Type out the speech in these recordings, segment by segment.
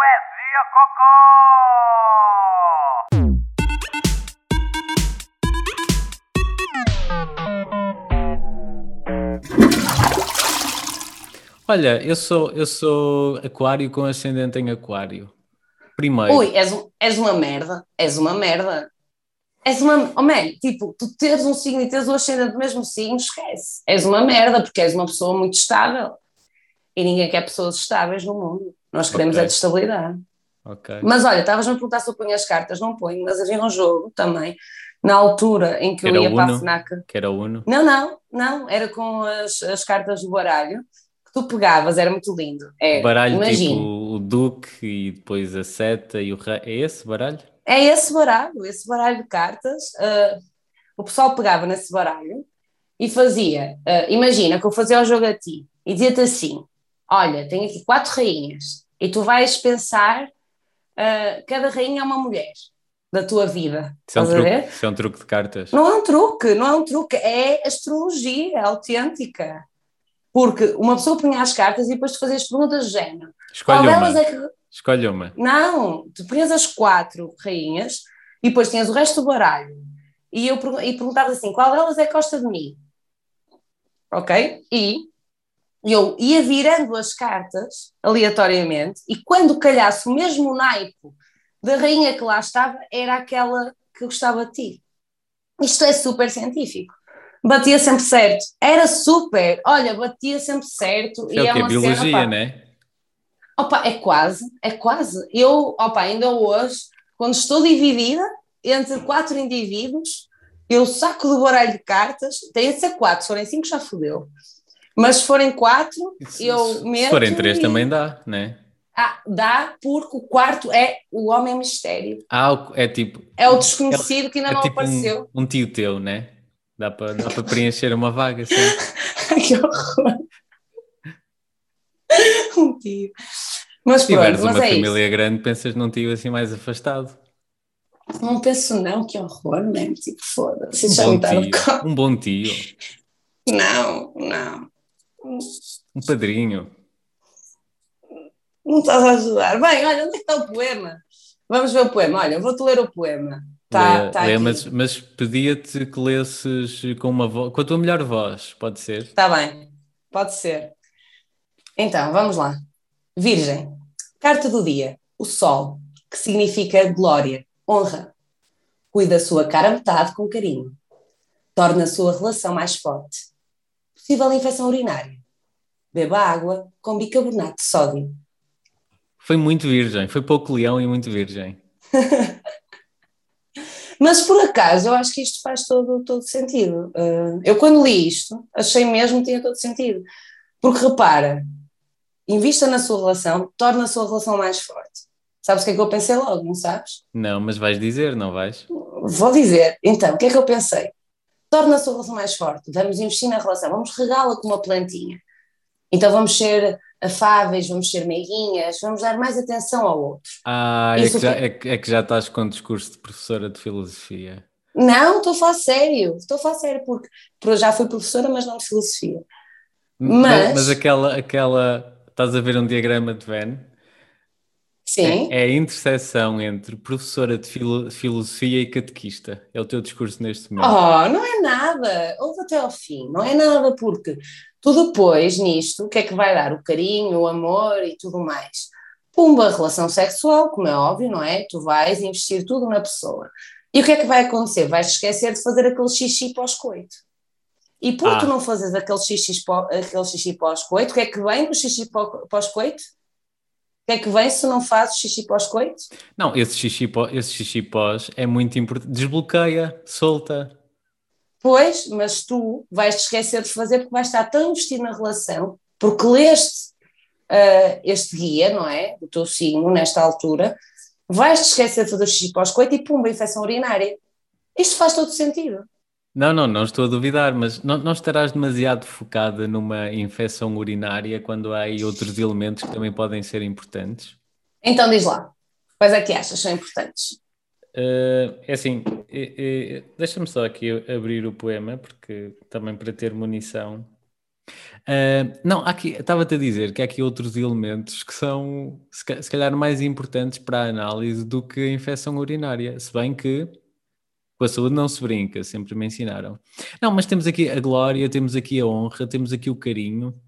Poesia Cocó! Olha, eu sou, eu sou aquário com ascendente em aquário. Primeiro. Ui, és, és uma merda, és uma merda. És uma. Oh, man, tipo, tu teres um signo e teres o ascendente do mesmo signo, esquece. És uma merda, porque és uma pessoa muito estável. E ninguém quer pessoas estáveis no mundo. Nós queremos Ok. a estabilidade. Ok. Mas olha, estavas-me a perguntar se eu ponho as cartas, não ponho, mas havia um jogo também, na altura em que eu Era ia para a Uno? FNAC. Que era Uno. Não, não, não, era com as, as cartas do baralho que tu pegavas, era muito lindo. É, Baralho imagina. tipo o Duque e depois a seta e o rei. É esse baralho? É esse baralho, esse baralho de cartas. ah, o pessoal pegava nesse baralho e fazia. ah, imagina que eu fazia o jogo a ti e dizia-te assim: Olha, tenho aqui quatro rainhas e tu vais pensar. ah, cada rainha é uma mulher da tua vida. Isso é um truque, isso é um truque de cartas. Não é um truque, não é um truque, é astrologia autêntica. Porque uma pessoa punha as cartas e depois tu fazias perguntas do género. Qual Escolhe delas uma. é que Escolhe uma. não, tu punhas as quatro rainhas e depois tinhas o resto do baralho. E eu e perguntava assim: qual delas é que gosta de mim? Ok? E eu ia virando as cartas aleatoriamente e quando calhasse o mesmo naipe da rainha que lá estava, era aquela que gostava de ti. Isto é super científico. Batia sempre certo. Era super. Olha, batia sempre certo. É o quê? uma Biologia, cena, pá, né? Opa, é quase, é quase. Eu, opa, ainda hoje, quando estou dividida entre quatro indivíduos, eu saco do baralho de cartas, tem de ser quatro, se forem cinco já fodeu. Mas se forem quatro, Se, eu se meto forem três e- também dá, né? Ah, dá, porque o quarto é o homem mistério. Ah, é tipo. É o desconhecido que ainda é não tipo apareceu. um, um tio teu, né? Dá para dá preencher uma vaga, assim. que horror. um tio. Mas Se tiveres uma é família grande, pensas num tio assim mais afastado. isso. Não penso não, que horror, mesmo. Tipo, foda-se. Um isso bom tio. co- Um bom tio. Não, não. Um padrinho. Não estás a ajudar. Bem, olha, onde é que está o poema? Vamos ver o poema. Olha, vou-te ler o poema. Tá, Lê- tá lê, aqui. mas, mas pedia-te que lesses com, uma vo... com a tua melhor voz, pode ser? Está bem, pode ser. Então, vamos lá. Virgem, carta do dia, o sol, que significa glória, honra. Cuida a sua cara metade com carinho. Torna a sua relação mais forte. Possível infecção urinária. Beba água com bicarbonato de sódio. Foi muito virgem, foi pouco leão e muito virgem. Mas por acaso eu acho que isto faz todo, todo sentido. Uh, eu quando li isto, achei mesmo que tinha todo sentido. Porque repara, invista na sua relação, torna a sua relação mais forte. Sabes o que é que eu pensei logo, não sabes? Não, mas vais dizer, não vais? Vou dizer. Então, o que é que eu pensei? Torna a sua relação mais forte, vamos investir na relação, vamos regá-la com uma plantinha. Então vamos ser afáveis, vamos ser meiguinhas, vamos dar mais atenção ao outro. Ah, é que, já, que- é, que- é que já estás com discurso de professora de filosofia. Não, estou a falar sério, estou a falar sério, porque porque eu já fui professora, mas não de filosofia. Mas- mas aquela, aquela. Estás a ver um diagrama de Venn? Sim. É, é a interseção entre professora de filo- filosofia e catequista. É o teu discurso neste momento. Oh, não é nada. Ouve até ao fim. Não é nada porque tu depois, nisto, o que é que vai dar? O carinho, o amor e tudo mais. Pumba, relação sexual, como é óbvio, não é? Tu vais investir tudo na pessoa. E o que é que vai acontecer? Vais esquecer de fazer aquele xixi pós-coito. E por Ah. tu não fazeres aquele xixi, aquele xixi pós-coito, o que é que vem do xixi pó- pós-coito? O que é que vem se não fazes xixi pós-coito? Não, esse xixi, pó- esse xixi pós é muito importante. Desbloqueia, solta. Pois, mas tu vais te esquecer de fazer porque vais estar tão investido na relação, porque leste ah, este guia, não é? O teu signo, nesta altura, vais te esquecer de fazer xixi pós-coito e pumba, infecção urinária. Isto faz todo sentido. Não, não, não estou a duvidar, mas não, não estarás demasiado focada numa infecção urinária quando há aí outros elementos que também podem ser importantes? Então diz lá, quais é que achas são importantes? Eh, é assim, eh, eh, deixa-me só aqui abrir o poema, porque também para ter munição. Uh, não, aqui estava-te a dizer que há aqui outros elementos que são se calhar mais importantes para a análise do que a infecção urinária, se bem que com a saúde não se brinca, sempre me ensinaram. Não, mas temos aqui a glória, temos aqui a honra, temos aqui o carinho,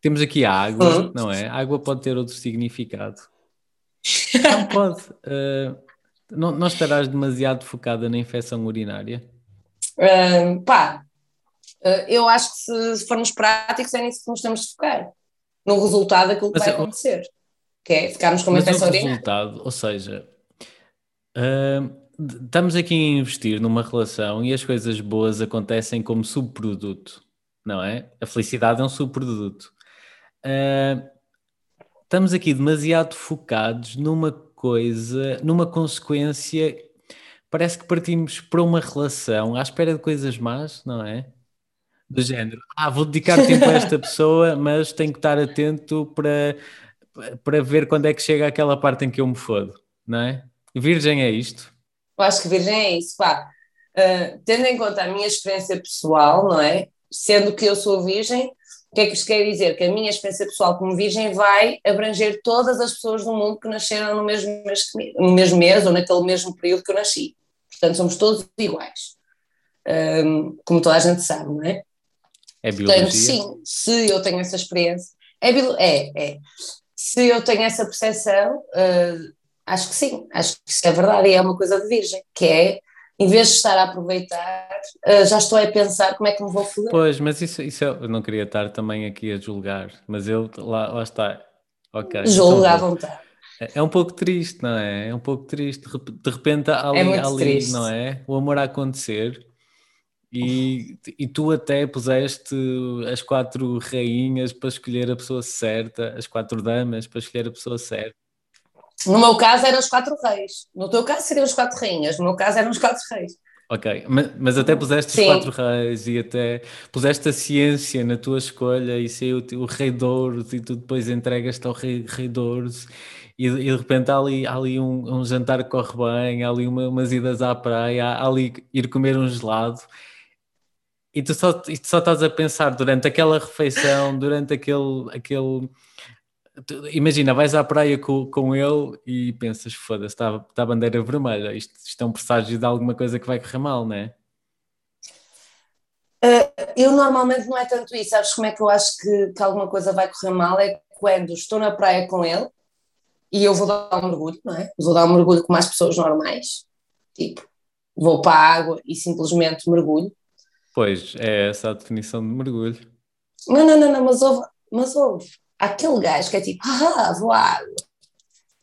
temos aqui a água, uhum. não é? A água pode ter outro significado. Não pode. Uh, não, não estarás demasiado focada na infecção urinária? Uh, pá, uh, eu acho que se, se, formos práticos é nisso que nos temos de focar. No resultado daquilo que mas, vai acontecer. Que é ficarmos com uma infecção urinária. resultado, ou seja, uh, estamos aqui a investir numa relação e as coisas boas acontecem como subproduto, não é? A felicidade é um subproduto. Uh, estamos aqui demasiado focados numa coisa, numa consequência. Parece que partimos para uma relação à espera de coisas más, não é? Do género, ah, vou dedicar tempo a esta pessoa, mas tenho que estar atento para, para ver quando é que chega aquela parte em que eu me fodo, não é? Virgem é isto? Eu acho que virgem é isso, pá. Uh, tendo em conta a minha experiência pessoal, não é? Sendo que eu sou virgem, o que é que isto quer dizer? Que a minha experiência pessoal como virgem vai abranger todas as pessoas do mundo que nasceram no mesmo mês, no mesmo mês ou naquele mesmo período que eu nasci. Portanto, somos todos iguais. Um, como toda a gente sabe, não é? É biologia? Portanto, sim, se eu tenho essa experiência, é, é, é. Se eu tenho essa percepção, uh, acho que sim, acho que isso é verdade e é uma coisa de virgem, que é em vez de estar a aproveitar, uh, já estou a pensar como é que me vou foder. Pois, mas isso, isso eu não queria estar também aqui a julgar, mas eu lá, lá está. Ok. Então, à vontade. É, é um pouco triste, não é? É um pouco triste. De repente ali, é ali triste. não é? O amor a acontecer e, e tu até puseste as quatro rainhas para escolher a pessoa certa, as quatro damas para escolher a pessoa certa. No meu caso eram os quatro reis. No teu caso seriam os quatro rainhas. No meu caso eram os quatro reis. Ok, mas, mas até puseste Sim. os quatro reis e até puseste a ciência na tua escolha e saiu o rei Douros e tu depois entregas-te ao rei, rei Douros e, e, de repente há ali, há ali um, um, jantar que corre bem, há ali uma, umas idas à praia, há ali ir comer um gelado e tu só, e tu só estás a pensar durante aquela refeição, durante aquele, aquele imagina, vais à praia com, com ele e pensas, foda-se, está, está a bandeira vermelha, isto, isto é um presságio de alguma coisa que vai correr mal, não é? Uh, eu normalmente não é tanto isso, sabes como é que eu acho que, que alguma coisa vai correr mal? É quando estou na praia com ele e eu vou dar um mergulho, não é? Vou dar um mergulho com mais pessoas normais, tipo, vou para a água e simplesmente mergulho. Pois, é essa a definição de mergulho. Não, não, não, não mas ouve, mas ouve aquele gajo que é tipo, ah, vou à água.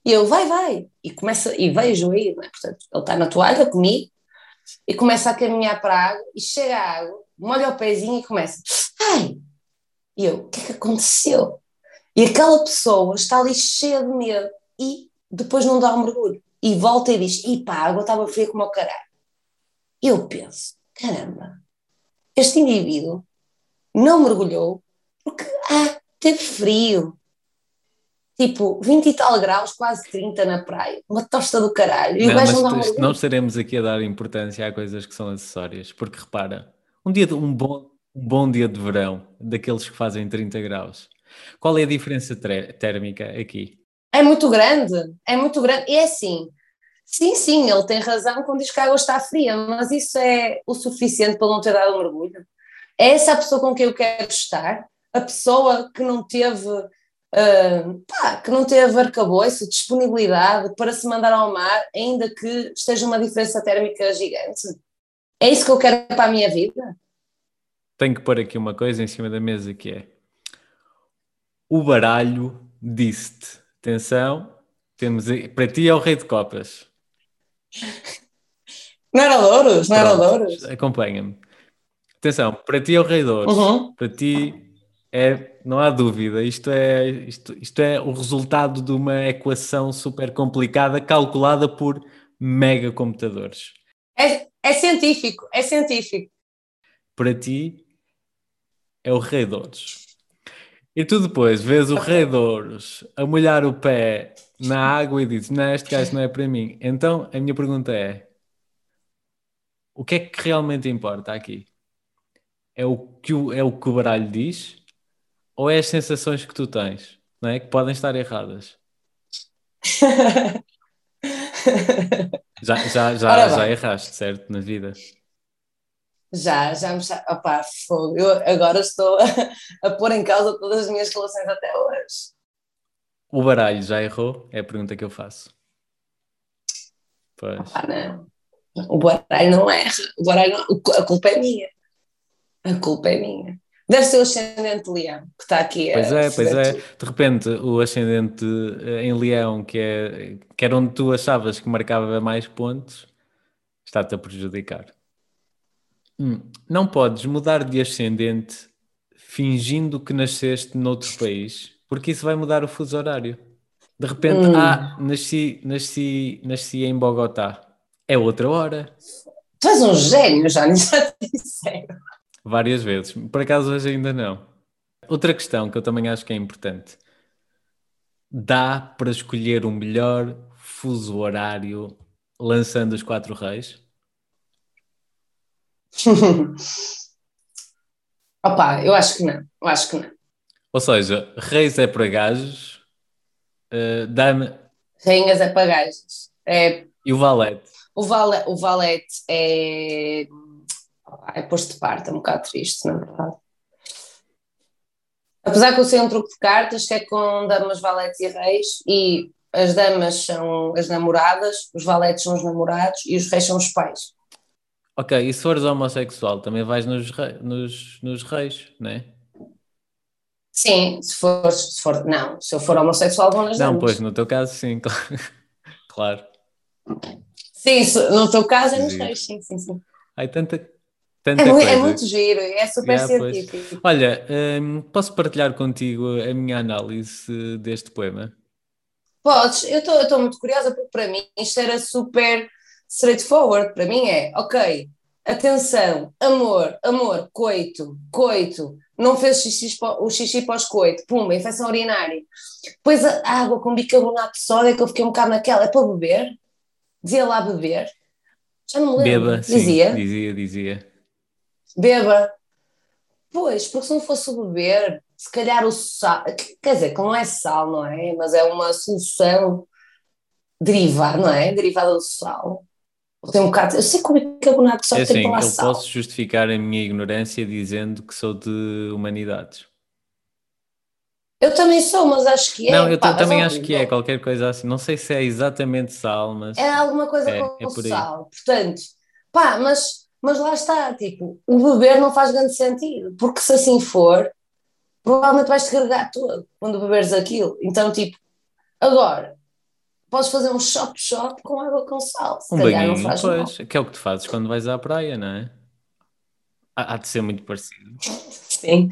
E eu, vai, vai. E, começa, e vejo aí, é? portanto, ele está na toalha comigo e começa a caminhar para a água e chega à água, molha o pezinho e começa, ai! E eu, o que é que aconteceu? E aquela pessoa está ali cheia de medo e depois não dá um mergulho. E volta e diz, e pá, a água estava fria como o caralho. Eu penso, caramba, este indivíduo não mergulhou porque há teve frio. Tipo, 20 e tal graus, quase 30 na praia. Uma tosta do caralho. E não, mas não, não estaremos aqui a dar importância a coisas que são acessórias. Porque repara, um, dia de, um, bom, um bom dia de verão, daqueles que fazem 30 graus, qual é a diferença térmica aqui? É muito grande, é muito grande. E é assim, sim, sim, ele tem razão quando diz que a água está fria, mas isso é o suficiente para não ter dado um mergulho. É essa a pessoa com quem eu quero estar? A pessoa que não teve, uh, pá, que não teve arcabouço, disponibilidade para se mandar ao mar, ainda que esteja uma diferença térmica gigante. É isso que eu quero para a minha vida? Tenho que pôr aqui uma coisa em cima da mesa que é o baralho disse-te. Atenção, temos para ti é o rei de copas. Não era Louros, não era Louros. Acompanha-me. Atenção, para ti é o rei de ouros. Uhum. Para ti é, não há dúvida, isto é, isto, isto é o resultado de uma equação super complicada calculada por mega computadores. É, é científico, é científico. Para ti é o rei de ouros. E tu depois vês o rei de ouros a molhar o pé na água e dizes, não, este gajo não é para mim. Então a minha pergunta é, o que é que realmente importa aqui? é o que o, é o, que o baralho diz ou é as sensações que tu tens, não é? Que podem estar erradas. já, já, já, já erraste, certo? Na vida. Já, já me. Opá, fogo. Eu agora estou a, a pôr em causa todas as minhas relações até hoje. O baralho já errou? É a pergunta que eu faço. Pois. Não. O baralho não erra. O baralho não... A culpa é minha. A culpa é minha. Deve ser o ascendente leão que está aqui. Pois é, pois é. De repente, o ascendente eh, em leão, que, é, que era onde tu achavas que marcava mais pontos, está-te a prejudicar. Hum, não podes mudar de ascendente fingindo que nasceste noutro país, porque isso vai mudar o fuso horário. De repente, hum. ah, nasci, nasci, nasci em Bogotá. É outra hora. Tu és um gênio, já já te disseram. Várias vezes. Por acaso hoje ainda não. Outra questão que eu também acho que é importante. Dá para escolher o melhor fuso horário lançando os quatro reis? Opa, eu acho que não, eu acho que não. Ou seja, reis é para gajos, uh, dama... Rainhas é para gajos. É... E o valete? O, vale, o valete é... É posto de parte, é um bocado triste, na verdade. Apesar que eu sei um truque de cartas que é com damas, valetes e reis, e as damas são as namoradas, os valetes são os namorados e os reis são os pais. Ok, e se fores homossexual, também vais nos, rei, nos, nos reis, não é? Sim, se for, se for, não, se eu for homossexual vou nas Não, pois, no teu caso sim, claro. Sim, no teu caso é nos reis, sim, sim, sim. Ai, tanta, tanta é, coisa. é muito giro, é super yeah, científico. Pois. Olha, um, posso partilhar contigo a minha análise deste poema? Podes, eu estou muito curiosa porque para mim isto era super straightforward. Para mim é, ok, atenção, amor, amor, coito, coito, não fez xixi, o xixi pós-coito, pumba, infecção urinária. Depois a água com bicarbonato de sódio, que eu fiquei um bocado naquela, é para beber? Dizia lá beber? Já não me lembro. Beba, dizia? Sim, dizia, dizia. Beba. Pois, porque se não fosse o beber, se calhar o sal, quer dizer, que não é sal, não é? Mas é uma solução derivada, não é? Derivada do sal tem um bocado. Eu sei como é que bicarbonato só é assim, Eu sal. posso justificar a minha ignorância dizendo que sou de humanidades. Eu também sou, mas acho que é. Não, eu pá, também acho que é qualquer coisa assim. Não sei se é exatamente sal, mas. É alguma coisa é, com é sal. Portanto, pá, mas, mas lá está. Tipo, o beber não faz grande sentido. Porque se assim for, provavelmente vais te carregar todo quando beberes aquilo. Então, tipo, agora, podes fazer um shop-shop com água com sal. Se um calhar não faz pois, mal. que é o que tu fazes quando vais à praia, não é? Há, há de ser muito parecido. Sim.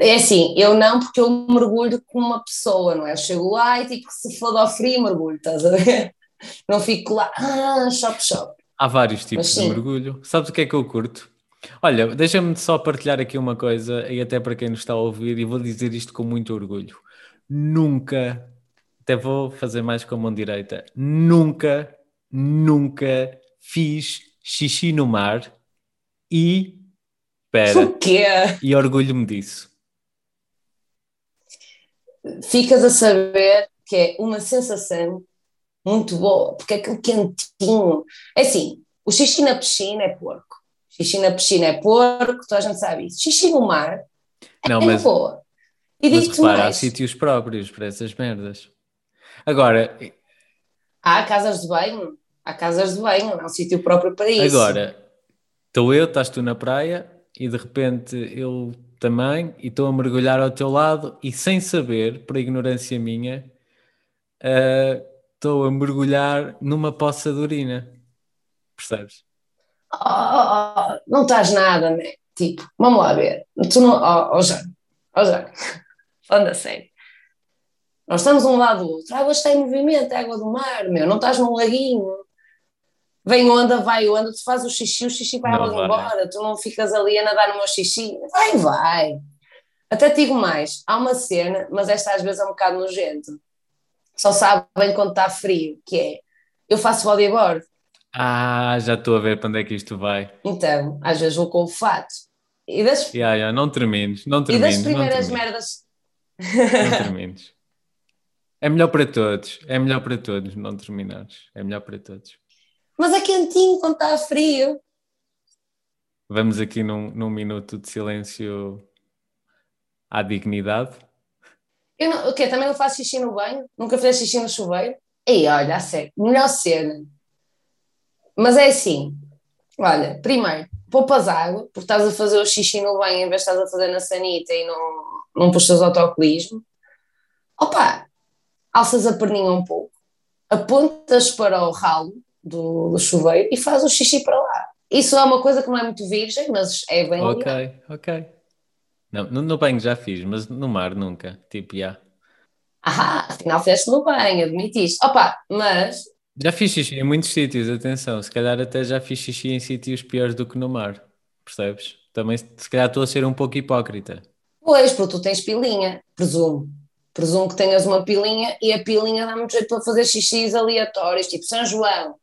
É assim, eu não, porque eu mergulho com uma pessoa, não é? Eu chego lá e tipo, se for ao frio, mergulho, estás a ver? Não fico lá, ah, shop, shop. Há vários tipos de mergulho. Sabes o que é que eu curto? Olha, deixa-me só partilhar aqui uma coisa, e até para quem nos está a ouvir, e vou dizer isto com muito orgulho. Nunca até vou fazer mais com a mão direita. Nunca, nunca fiz xixi no mar e. Espera. O quê? E orgulho-me disso. Ficas a saber que é uma sensação muito boa, porque aquele quentinho. É assim, o xixi na piscina é porco. Xixi na piscina é porco, toda a gente sabe isso. Xixi no mar é Não, mas, boa. E mas repara, mais. há sítios próprios para essas merdas. Agora. Há casas de banho, há casas de banho, não há um sítio próprio para isso. Agora, estou eu, estás tu na praia e de repente eu também e estou a mergulhar ao teu lado e sem saber, por ignorância minha, uh, estou a mergulhar numa poça de urina. Percebes? Oh, não estás nada, né? Tipo, vamos lá ver. Tu não. Oh, oh Jean, oh Jean, falando a sério. Nós estamos um lado do outro. A água está em movimento, é água do mar, meu. Não estás num laguinho. Vem onda, vai onda, tu fazes o xixi, o xixi vai logo embora. Tu não ficas ali a nadar no meu xixi. Vai, vai. Até digo mais. Há uma cena, mas esta às vezes é um bocado nojento. Só sabem quando está frio, que é... Eu faço bodyboard. Ah, já estou a ver para onde é que isto vai. Então, às vezes vou com o fato E das, yeah, yeah, não termines, não e termines. das primeiras não merdas. não termines. É melhor para todos, é melhor para todos não terminares. É melhor para todos. Mas é quentinho quando está frio. Vamos aqui num, num minuto de silêncio à dignidade. Eu não, o quê? Também não faço xixi no banho? Nunca fiz xixi no chuveiro? E olha, a sério, melhor cena. Mas é assim, olha, primeiro, poupas água, porque estás a fazer o xixi no banho em vez de estás a fazer na sanita e não, não puxas autocolismo. Opa, alças a perninha um pouco, apontas para o ralo do, do chuveiro e faz o xixi para lá. Isso é uma coisa que não é muito virgem, mas é bem Ok, legal. ok. Não, no, no banho já fiz, mas no mar nunca. Tipo, já. Ah, afinal fizeste no banho, admitiste. Opa, mas Já fiz xixi em muitos sítios, atenção. Se calhar até já fiz xixi em sítios piores do que no mar. Percebes? Também, se calhar, estou a ser um pouco hipócrita. Pois, porque tu tens pilinha, presumo. Presumo que tenhas uma pilinha e a pilinha dá muito jeito para fazer xixis aleatórios, tipo São João.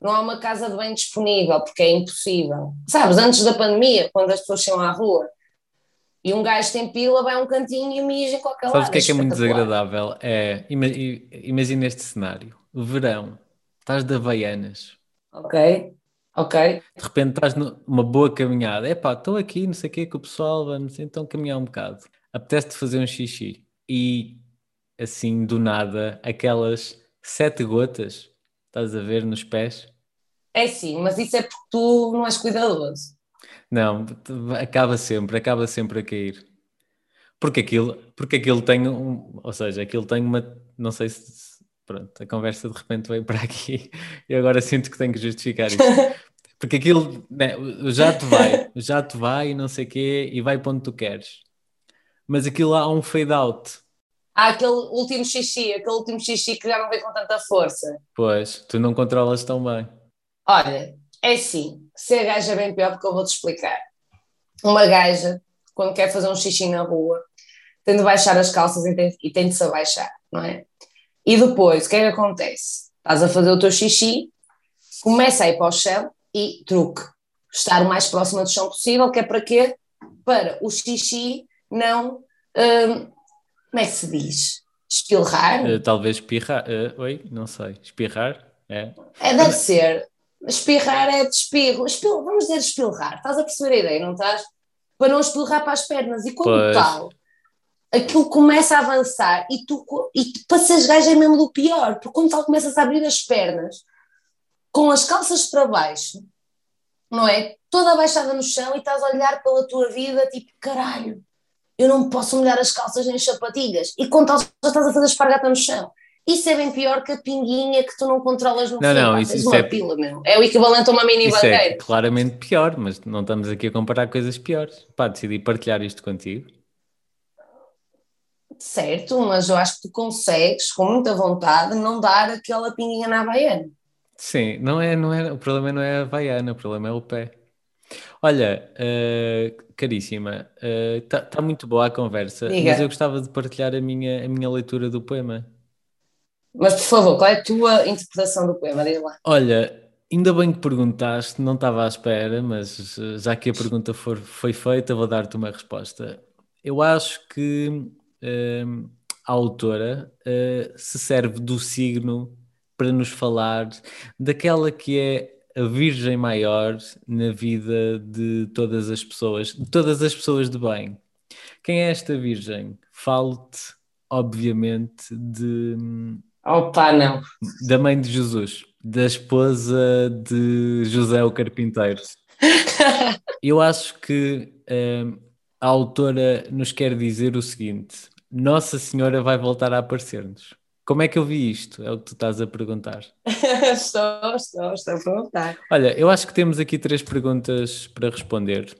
Não há uma casa de banho disponível, porque é impossível. Sabes, antes da pandemia, quando as pessoas chegam à rua e um gajo tem pila, vai a um cantinho e mija em qualquer Sabes lado. o que é que é muito desagradável? É, imagina este cenário. Verão, estás de Havaianas. Ok, ok. De repente estás numa boa caminhada. Epá, estou aqui, não sei o quê, com o pessoal, vamos então caminhar um bocado. Apetece-te fazer um xixi. E assim, do nada, aquelas sete gotas, estás a ver nos pés? É sim, mas isso é porque tu não és cuidadoso. Não, acaba sempre, acaba sempre a cair. Porque aquilo, porque aquilo tem um, ou seja, aquilo tem uma, não sei se, pronto, a conversa de repente veio para aqui e agora sinto que tenho que justificar isto. Porque aquilo, né, o jato vai, o jato vai e não sei o quê e vai para onde tu queres. Mas aquilo há um fade out. Há aquele último xixi, aquele último xixi que já não vem com tanta força. Pois, tu não controlas tão bem. Olha, é assim, ser gaja é bem pior porque eu vou-te explicar. Uma gaja, quando quer fazer um xixi na rua, tem de baixar as calças e tem, e tem de se abaixar, não é? E depois, o que é que acontece? Estás a fazer o teu xixi, começa a ir para o chão e truque. Estar o mais próximo do chão possível, que é para quê? Para o xixi não. hum, como é que se diz? Espilrar? Eh, talvez espirrar. eh, oi, não sei. Espirrar? É. É, deve ser. Espirrar é de espirro. Espil- vamos dizer espilrar. Estás a perceber a ideia, não estás? Para não espilrar para as pernas. E como Pois. tal, aquilo começa a avançar e tu, e tu seres gajo é mesmo do pior, porque como tal começas a abrir as pernas com as calças para baixo, não é? Toda abaixada no chão e estás a olhar pela tua vida tipo, caralho, eu não posso molhar as calças nem as sapatilhas. E quando já estás a fazer espargata no chão. Isso é bem pior que a pinguinha que tu não controlas no Não, fim. não, isso- isso uma é- pila, meu. É o equivalente a uma mini Isso é bandeira. claramente pior, mas não estamos aqui a comparar coisas piores. Pá, decidi partilhar isto contigo. Certo, mas eu acho que tu consegues, com muita vontade, não dar aquela pinguinha na Havaiana. Sim, não é, não é, o problema não é a Havaiana, o problema é o pé. Olha, eh, caríssima, está muito boa a conversa, Diga. mas eu gostava de partilhar a minha, a minha leitura do poema. Mas, por favor, qual é a tua interpretação do poema? Diz lá. Olha, ainda bem que perguntaste, não estava à espera, mas eh, já que a pergunta for, foi feita, vou dar-te uma resposta. Eu acho que eh, a autora eh, se serve do signo para nos falar daquela que é a Virgem Maior na vida de todas as pessoas, de todas as pessoas de bem. Quem é esta Virgem? Falo-te, obviamente, de Opa, não. da mãe de Jesus, da esposa de José o Carpinteiro. Eu acho que hum, a autora nos quer dizer o seguinte: Nossa Senhora vai voltar a aparecer-nos. Como é que eu vi isto? É o que tu estás a perguntar. estou, estou, estou a perguntar. Olha, eu acho que temos aqui três perguntas para responder.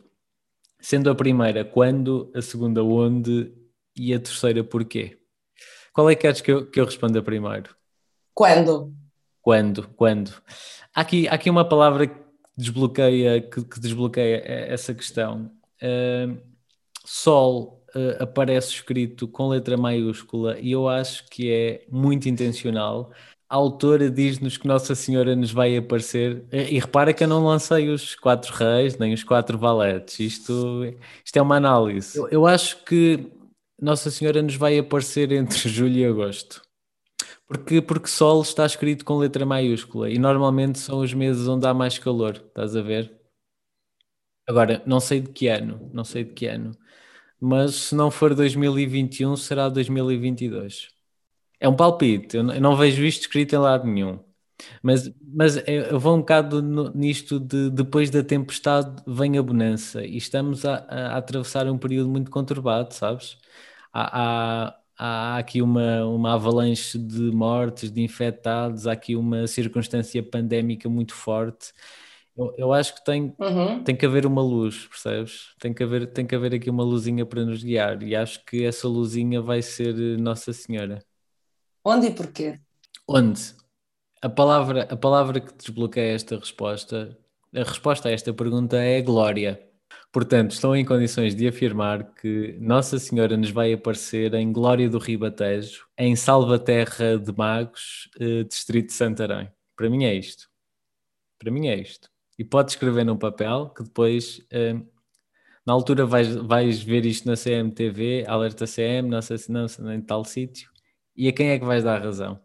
Sendo a primeira, quando, a segunda, onde e a terceira, porquê? Qual é que queres que eu, que eu responda primeiro? Quando? Quando? Quando? Há aqui, há aqui uma palavra que desbloqueia, que, que desbloqueia eh, essa questão. Uh, sol uh, aparece escrito com letra maiúscula e eu acho que é muito intencional a autora diz-nos que Nossa Senhora nos vai aparecer. E repara que eu não lancei os quatro reis, nem os quatro valetes. Isto, isto é uma análise. Eu, eu acho que Nossa Senhora nos vai aparecer entre julho e agosto. Porque, porque Sol está escrito com letra maiúscula e normalmente são os meses onde há mais calor, estás a ver? Agora, não sei de que ano, não sei de que ano, mas se não for 2021, será 2022. É um palpite, eu não vejo isto escrito em lado nenhum. Mas, mas eu vou um bocado nisto de depois da tempestade vem a bonança e estamos a, a atravessar um período muito conturbado, sabes? Há, há, há aqui uma, uma avalanche de mortes, de infectados, há aqui uma circunstância pandémica muito forte. Eu, eu acho que tem, uhum. tem que haver uma luz, percebes? Tem que, haver, tem que haver aqui uma luzinha para nos guiar e acho que essa luzinha vai ser Nossa Senhora. Onde e porquê? Onde? A palavra, a palavra que desbloqueia esta resposta, a resposta a esta pergunta é glória. Portanto, estão em condições de afirmar que Nossa Senhora nos vai aparecer em Glória do Ribatejo, em Salvaterra de Magos, eh, Distrito de Santarém. Para mim é isto. Para mim é isto. E pode escrever num papel que depois, eh, na altura, vais, vais ver isto na CMTV, alerta CM, Nossa Senhora em tal sítio. E a quem é que vais dar razão?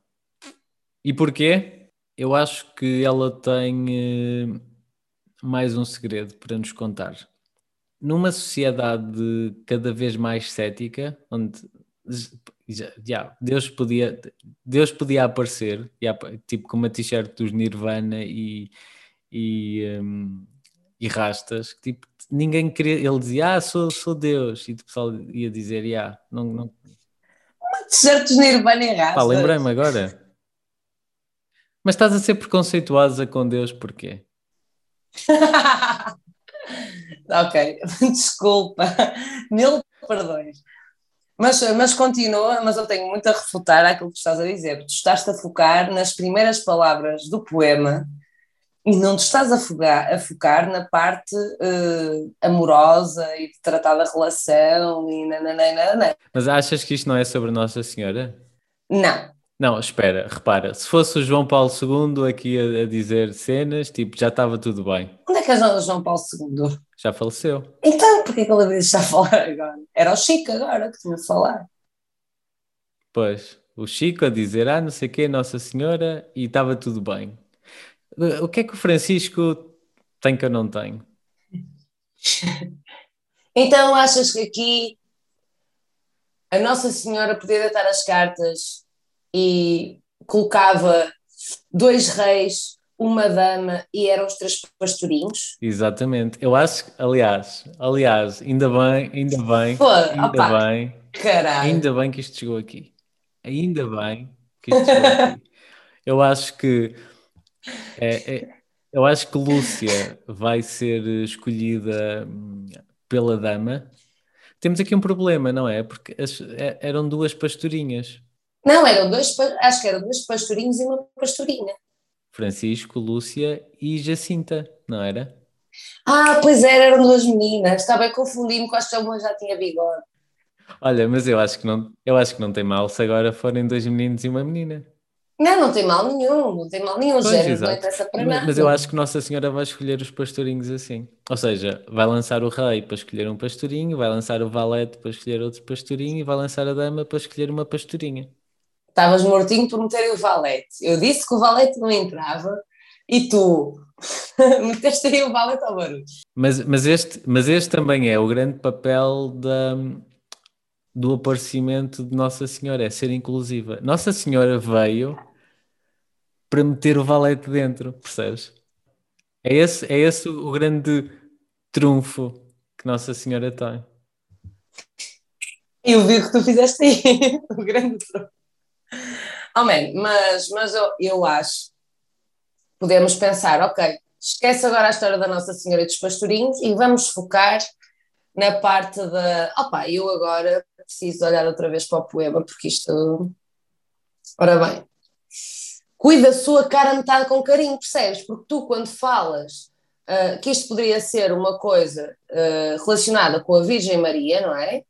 E porquê? Eu acho que ela tem eh, mais um segredo para nos contar numa sociedade cada vez mais cética, onde já, já, Deus podia Deus podia aparecer já, tipo com uma t-shirt dos Nirvana e, e, um, e rastas tipo, ninguém queria, ele dizia ah sou, sou Deus e o pessoal ia dizer yeah, não, não... uma t-shirt dos Nirvana e rastas. lembrei-me agora. Mas estás a ser preconceituosa com Deus porquê? ok, desculpa, mil perdões. Mas, mas continua, mas eu tenho muito a refutar aquilo que estás a dizer. Tu estás a focar nas primeiras palavras do poema e não te estás a focar, a focar na parte uh, amorosa e de tratar da relação e nananana. Mas achas que isto não é sobre Nossa Senhora? Não, não, espera, repara, se fosse o João Paulo II aqui a, a dizer cenas, tipo, já estava tudo bem. Onde é que é o João Paulo II? Já faleceu. Então, porquê que ele veio já falar agora? Era o Chico agora que tinha de falar. Pois, o Chico a dizer, ah, não sei o quê, Nossa Senhora, e estava tudo bem. O que é que o Francisco tem que eu não tenho? então, achas que aqui a Nossa Senhora podia deitar as cartas e colocava dois reis, uma dama e eram os três pastorinhos. Exatamente. Eu acho, aliás, aliás, ainda bem, ainda bem, Pô, ainda opa, bem, caralho. ainda bem que isto chegou aqui. Ainda bem que isto chegou aqui. Eu acho que é, é, eu acho que Lúcia vai ser escolhida hum, pela dama. Temos aqui um problema, não é? Porque as, é, eram duas pastorinhas. Não, eram dois, acho que eram dois pastorinhos e uma pastorinha. Francisco, Lúcia e Jacinta, não era? Ah, pois era, eram duas meninas. Estava a confundir-me com as que uma já tinha bigode. Olha, mas eu acho que não, eu acho que não tem mal se agora forem dois meninos e uma menina. Não, não tem mal nenhum, não tem mal nenhum, pois, género, não interessa para nada. Mas eu acho que Nossa Senhora vai escolher os pastorinhos assim. Ou seja, vai lançar o rei para escolher um pastorinho, vai lançar o valete para escolher outro pastorinho e vai lançar a dama para escolher uma pastorinha. Estavas mortinho por meter o valete. Eu disse que o valete não entrava e tu meteste aí o valete ao barulho. Mas, mas, este, mas este também é o grande papel da, do aparecimento de Nossa Senhora, é ser inclusiva. Nossa Senhora veio para meter o valete dentro, percebes? É esse, é esse o grande trunfo que Nossa Senhora tem. Eu vi o que tu fizeste aí, o grande trunfo. Oh man, mas, mas eu, eu acho podemos pensar, ok, esquece agora a história da Nossa Senhora dos Pastorinhos e vamos focar na parte da. Opa, eu agora preciso olhar outra vez para o poema, porque isto. Ora bem, cuida a sua cara metade com carinho, percebes? Porque tu, quando falas uh, que isto poderia ser uma coisa uh, relacionada com a Virgem Maria, não é?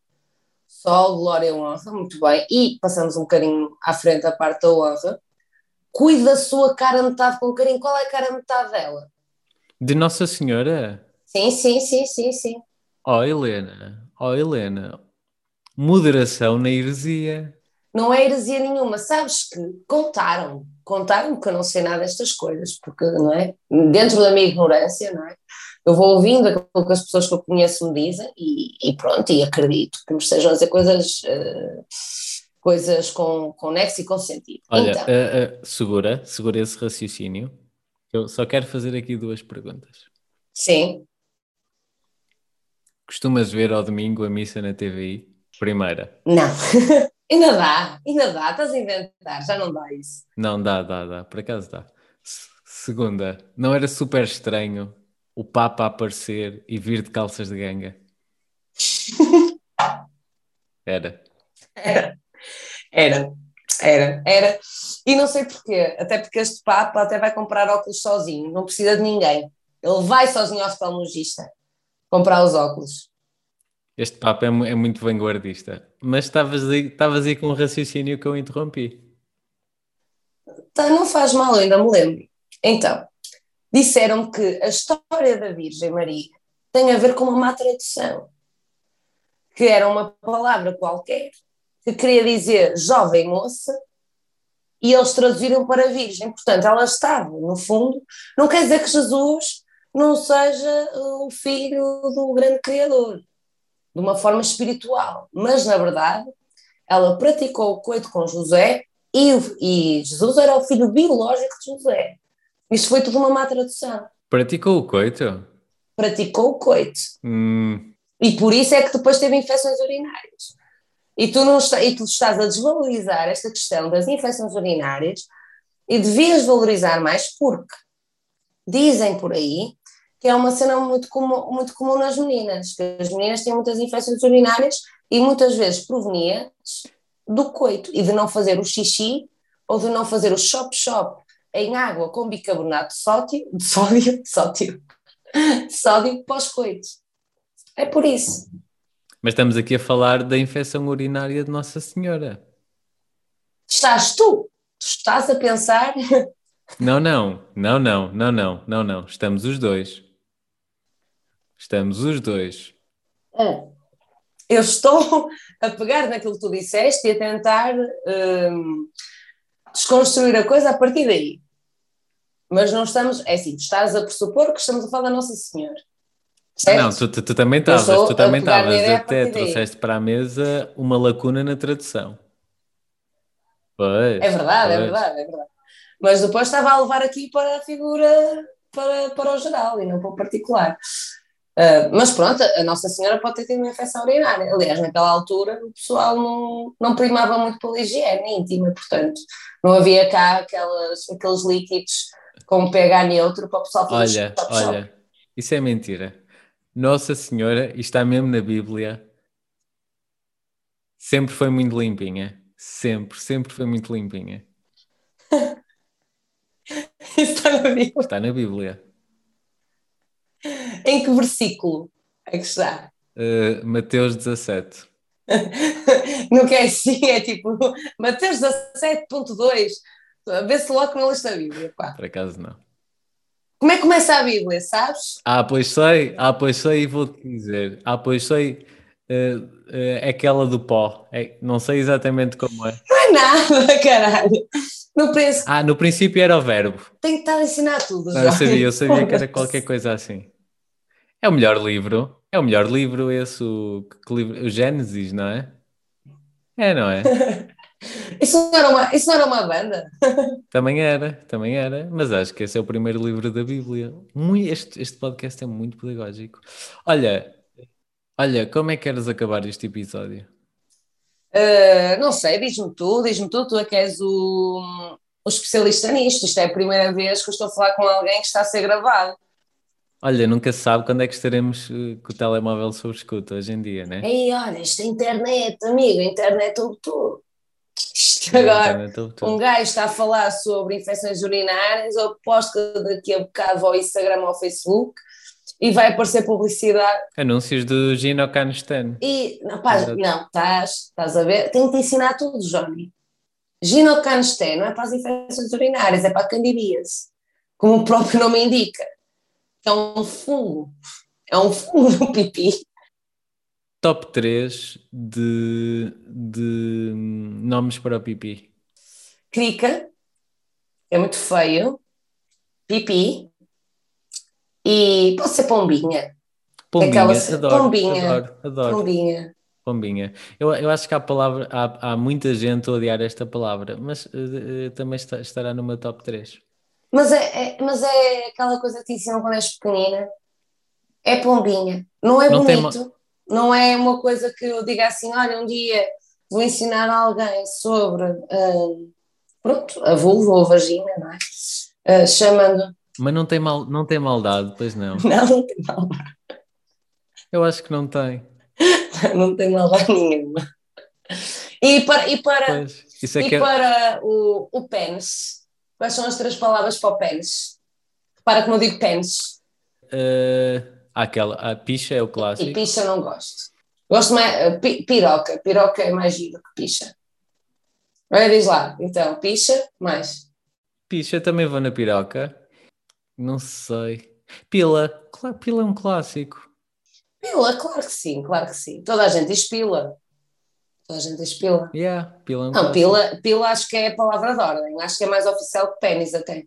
Sol, glória e honra, muito bem. E passamos um bocadinho à frente a parte da honra. cuide da sua cara metade com carinho. Qual é a cara metade dela? De Nossa Senhora? Sim, sim, sim, sim, sim. Oh, Helena, oh, Helena, moderação na heresia. Não é heresia nenhuma. Sabes que contaram, contaram que eu não sei nada destas coisas, porque, não é? Dentro da minha ignorância, não é? Eu vou ouvindo aquilo que as pessoas que eu conheço me dizem e, e pronto, e acredito que me estejam a dizer coisas, uh, coisas com, com nexo e com sentido. Olha, então, uh, uh, segura, segura esse raciocínio. Eu só quero fazer aqui duas perguntas. Sim. Costumas ver ao domingo a missa na TVI? Primeira. Não. ainda dá, ainda dá, estás a inventar, já não dá isso. Não, dá, dá, dá, por acaso dá. Segunda, não era super estranho o Papa aparecer e vir de calças de ganga? Era. Era. Era. Era. Era. E não sei porquê, até porque este Papa até vai comprar óculos sozinho, não precisa de ninguém. Ele vai sozinho ao oftalmologista comprar os óculos. Este Papa é, é muito vanguardista. Mas estavas aí, estavas aí com um raciocínio que eu interrompi. Tá, não faz mal, ainda me lembro. Então, disseram que a história da Virgem Maria tem a ver com uma má tradução, que era uma palavra qualquer que queria dizer jovem moça e eles traduziram para Virgem. Portanto, ela estava, no fundo, não quer dizer que Jesus não seja o filho do grande Criador, de uma forma espiritual, mas na verdade ela praticou o coito com José e, e Jesus era o filho biológico de José. Isso foi tudo uma má tradução. Praticou o coito? Praticou o coito. Hum. E por isso é que depois teve infecções urinárias. E tu, não está, e tu estás a desvalorizar esta questão das infecções urinárias e devias valorizar mais porque dizem por aí que é uma cena muito comum, muito comum nas meninas, que as meninas têm muitas infecções urinárias e muitas vezes provenientes do coito e de não fazer o xixi ou de não fazer o chop-chop em água com bicarbonato de sódio, de sódio, sódio, sódio pós-coito. É por isso. Mas estamos aqui a falar da infecção urinária de Nossa Senhora. Estás tu? Tu estás a pensar? Não, não, não, não, não, não, não, não. Estamos os dois. Estamos os dois. É. Eu estou a pegar naquilo que tu disseste e a tentar hum, desconstruir a coisa a partir daí. Mas não estamos, é assim, estás a pressupor que estamos a falar da Nossa Senhora. Certo? Não, tu, tu, tu também estavas, tu também estavas, até trouxeste para a mesa uma lacuna na tradução. Pois, é verdade, é pois. é verdade, é verdade. Mas depois estava a levar aqui para a figura, para, para o geral e não para o particular. Uh, mas pronto, a Nossa Senhora pode ter tido uma infecção urinária. Aliás, naquela altura o pessoal não, não primava muito pela higiene íntima, portanto, não havia cá aquelas, aqueles líquidos com pH neutro para o pessoal fazer Olha, olha, isso é mentira. Nossa Senhora, e está mesmo na Bíblia, sempre foi muito limpinha. Sempre, sempre foi muito limpinha. está na Bíblia. Está na Bíblia. Em que versículo é que está? Uh, Mateus 17. Não quer assim, é tipo Mateus 17.2. Vê-se logo na lista da Bíblia. Pá. Por acaso não. Como é que começa a Bíblia, sabes? Ah, pois sei, ah, pois sei e vou-te dizer. Ah, pois sei, uh, uh, é aquela do pó. É, não sei exatamente como é. Não é nada, caralho. No princípio... Ah, no princípio era o verbo. Tenho que estar a ensinar tudo. Não, eu sabia, eu sabia que era qualquer coisa assim. É o melhor livro. É o melhor livro esse, o, o Gênesis, não é? É, não é? isso, não era uma, isso não era uma banda? também era, também era. Mas acho que esse é o primeiro livro da Bíblia. Muito, este, este podcast é muito pedagógico. Olha, olha, como é que queres acabar este episódio? Uh, não sei, diz-me tu, diz-me tu, tu é que és o, o especialista nisto. Isto é a primeira vez que eu estou a falar com alguém que está a ser gravado. Olha, nunca se sabe quando é que estaremos eh, com o telemóvel sob escuta hoje em dia, né? Ei, olha, isto é internet, amigo, internet o tudo. Isto agora, um gajo está a falar sobre infecções urinárias, eu aposto que daqui a bocado ao Instagram ou ao Facebook e vai aparecer publicidade. Anúncios do Gino Canistan. E, não, pá, não, estás, estás a ver? Tenho que te ensinar tudo, Johnny. Ginecocanesté não é para as infecções urinárias, é para a candidíase, como o próprio nome indica. É um fungo. É um fungo no pipi. Top 3 de, de nomes para o pipi. Crica, é muito feio. Pipi. E pode ser pombinha. Pombinha, adoro, pombinha. adoro, adoro. Pombinha. Pombinha. Eu, eu acho que há palavra, há, há muita gente a odiar esta palavra, mas eh, também está- estará no meu top 3. Mas é, é- mas é aquela coisa que te ensinam quando és pequenina. É pombinha. Não é Não tem bonito. Não é uma coisa que eu diga assim, olha, um dia vou ensinar alguém sobre hum, pronto, a vulva ou a vagina, não é? Ah, chamando. Mas não tem, mal, não tem maldade, pois não. Não, não tem mal, Eu acho que não tem. não tem mal nenhuma. E para, e para, Pois, é e é- para o, o pênis, quais são as três palavras para o pênis? Repara que não digo pênis. há aquela, a picha é o E clássico. picha não gosto. Gosto mais. eh, pi- piroca. Piroca é mais giro que picha. Olha, diz lá. Então, picha, mais. Picha também vou na piroca. Não sei. Pila, claro, pila é um clássico. Pila, claro que sim, claro que sim. Toda a gente diz pila. Toda a gente diz pila. Yeah, pila é um Não, clássico. pila, pila acho que é a palavra de ordem. Acho que é mais oficial que pênis até.